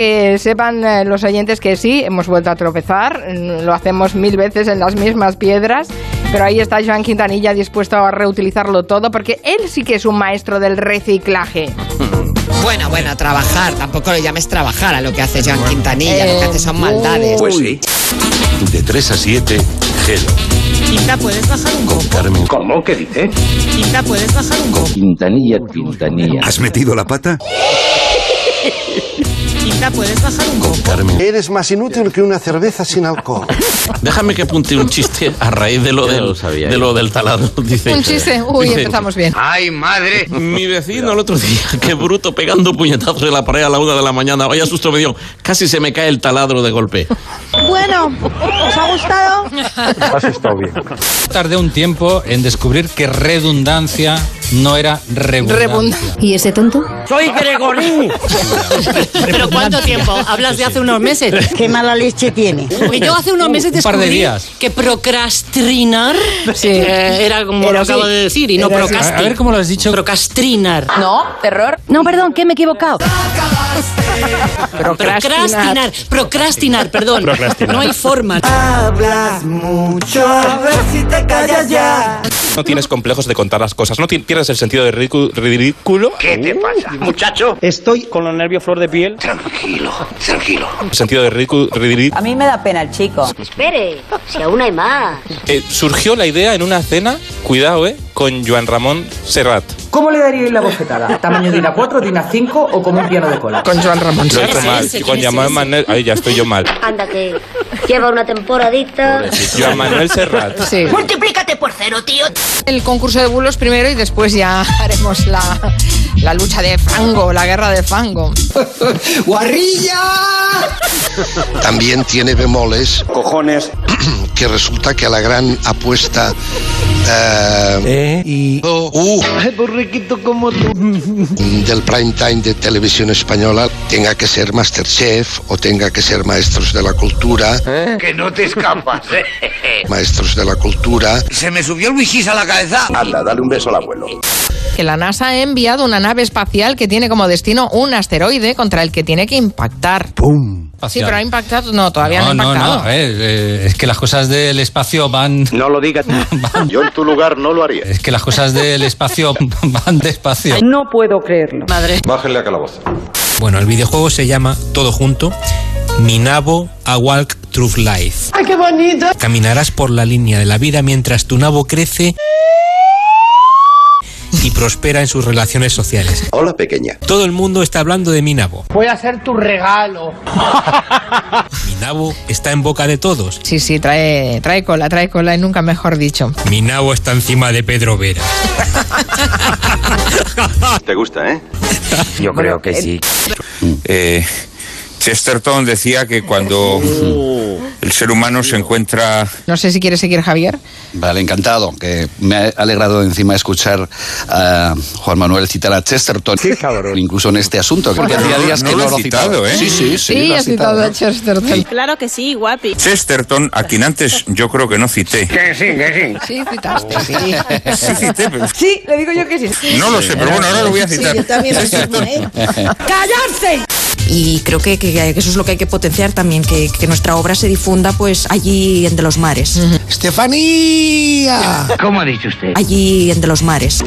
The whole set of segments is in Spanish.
Que sepan eh, los oyentes que sí, hemos vuelto a tropezar, mm, lo hacemos mil veces en las mismas piedras, pero ahí está Joan Quintanilla dispuesto a reutilizarlo todo, porque él sí que es un maestro del reciclaje. Bueno, bueno, trabajar. Tampoco lo llames trabajar a lo que hace Joan Quintanilla. lo que hace son maldades. Pues sí. De 3 a 7, Gelo. Quinta, ¿puedes bajar un poco? Carmen. ¿Cómo? ¿Qué dice? Quinta, ¿puedes bajar un poco? Quintanilla, Quintanilla. ¿Has metido la pata? ¿Puedes bajar un poco? Carmen. Eres más inútil que una cerveza sin alcohol. Déjame que apunte un chiste a raíz de lo, del, lo sabía de lo del taladro. Dice, Un chiste, uy, dice, empezamos bien. ¡Ay, madre! Mi vecino el otro día, qué bruto, pegando puñetazos en la pared a la una de la mañana. Vaya susto me dio. Casi se me cae el taladro de golpe. Bueno, ¿os ha gustado? Has estado bien. Tardé un tiempo en descubrir que redundancia no era redundancia. Redundancia. ¿Y ese tonto? ¿Pero cuánto tiempo? ¿Hablas de hace unos meses? ¿Qué mala leche tiene? Porque yo hace unos meses Un par de días. que procrastinar Sí. eh, era como Era lo acabo de decir y no Era así. A, a ver cómo lo has dicho. Procrastinar. No, error. No, perdón, que me he equivocado. Procrastinar. Procrastinar, perdón. No hay forma. No tienes complejos de contar las cosas, no pierdes el sentido de ridículo, ¿Qué te pasa, muchacho? Estoy con los nervios flor de piel. Tranquilo, tranquilo. el sentido de ridículo. A mí me da pena el chico. Espere, si aún hay más. Eh, surgió la idea en una cena, cuidado, eh, con Joan Ramón Serrat. ¿Cómo le daríais la bofetada? ¿Tamaño de una 4, de una 5 o como un piano de cola? Con Joan Ramón. Lo mal, ese? con ¿Quién es Joan ese? Manuel, ahí ya estoy yo mal. Anda que lleva una temporadita. Joan Manuel Serrat. Sí. Multiplícate por cero, tío. El concurso de bulos primero y después ya haremos la, la lucha de fango, la guerra de fango. También tiene bemoles Cojones. que resulta que la gran apuesta eh, y... uh, Borriquito como tú. del prime time de televisión española tenga que ser Masterchef o tenga que ser Maestros de la Cultura, Que no te escapas, ¿eh? Maestros de la Cultura. Se me subió el wikis a la cabeza. Anda, dale un beso al abuelo. Que la NASA ha enviado una nave espacial que tiene como destino un asteroide contra el que tiene que impactar. ¡Pum! Sí, pero ha impactado. No, todavía no, No, ha no, impactado. no. ver, eh, es que las cosas del espacio van. No lo digas. Yo en tu lugar no lo haría. Es que las cosas del espacio van despacio. No puedo creerlo. Madre. Bájenle a calabozo. Bueno, el videojuego se llama, todo junto, Minabo A Walk Through Life. ¡Ay, qué bonito! Caminarás por la línea de la vida mientras tu nabo crece y prospera en sus relaciones sociales. Hola, pequeña. Todo el mundo está hablando de mi nabo. Voy a hacer tu regalo. Mi nabo está en boca de todos. Sí, sí, trae, trae cola, trae cola y nunca mejor dicho. Mi nabo está encima de Pedro Vera. Te gusta, ¿eh? Yo creo que sí. Eh, Chesterton decía que cuando el ser humano se encuentra No sé si quiere seguir Javier. Vale, encantado. Que me ha alegrado encima escuchar a Juan Manuel citar a Chesterton. Incluso en este asunto. Que hacía días que no no lo lo he citado, ¿eh? Sí, sí, sí. Sí, lo ha citado a Chesterton. Claro que sí, guapi. Chesterton, a quien antes yo creo que no cité. Que sí, que sí. Sí, citaste, sí. Sí cité, pero Sí, le digo yo que sí. no lo sé, pero bueno, ahora lo voy a citar. ¡Callarse! Y creo que, que- eso es lo que hay que potenciar también, que, que nuestra obra se difunda pues allí en de los mares. ¡Estefanía! ¿Cómo ha dicho usted? Allí en de los mares.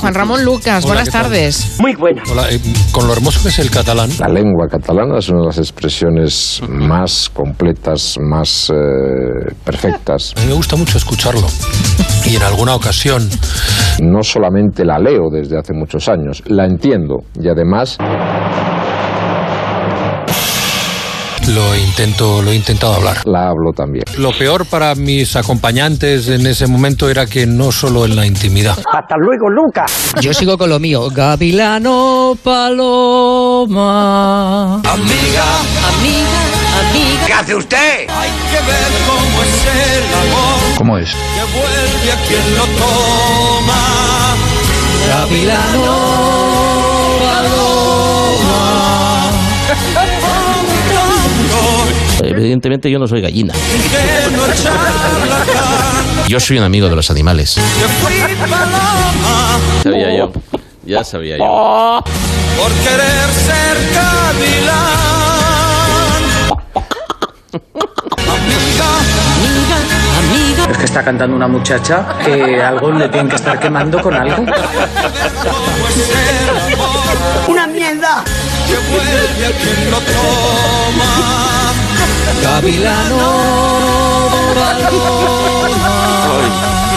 Juan Ramón Lucas, Hola, buenas tardes. Muy buena. Hola, eh, con lo hermoso que es el catalán. La lengua catalana es una de las expresiones más completas, más eh, perfectas. A mí me gusta mucho escucharlo. Y en alguna ocasión No solamente la leo desde hace muchos años, la entiendo y además lo intento, lo he intentado hablar. la hablo también. Lo peor para mis acompañantes en ese momento era que no solo en la intimidad. Hasta luego, Lucas. Yo sigo con lo mío. Gavilano Paloma. Amiga, amiga, amiga. ¿Qué hace usted? ¿Cómo es? Evidentemente yo no soy gallina. Yo soy un amigo de los animales. Sabía yo. Ya sabía yo. por querer ser está cantando una muchacha que algo le tienen que estar quemando con algo. ¡Una mierda! Que vuelve a quien lo toma.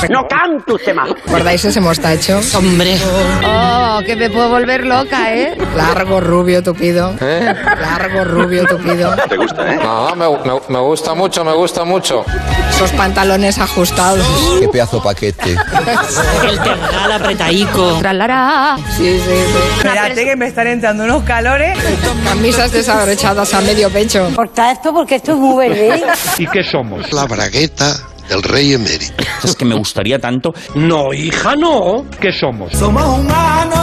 No cante usted más. ¿Recordáis ese mostacho? Hombre. Oh, que me puedo volver loca, ¿eh? Largo, rubio, tupido. Largo, rubio, tupido. ¿Te gusta, eh? No, me, me- me gusta mucho, me gusta mucho. Esos pantalones ajustados. Qué pedazo paquete. El tergal apretaico. Tralará. Sí, sí, sí. Espérate que me están entrando unos calores. Camisas desabrochadas a medio pecho. Corta esto porque esto es muy verde. ¿Y qué somos? La bragueta del rey emérito. Es que me gustaría tanto. No, hija, no. ¿Qué somos? Somos humanos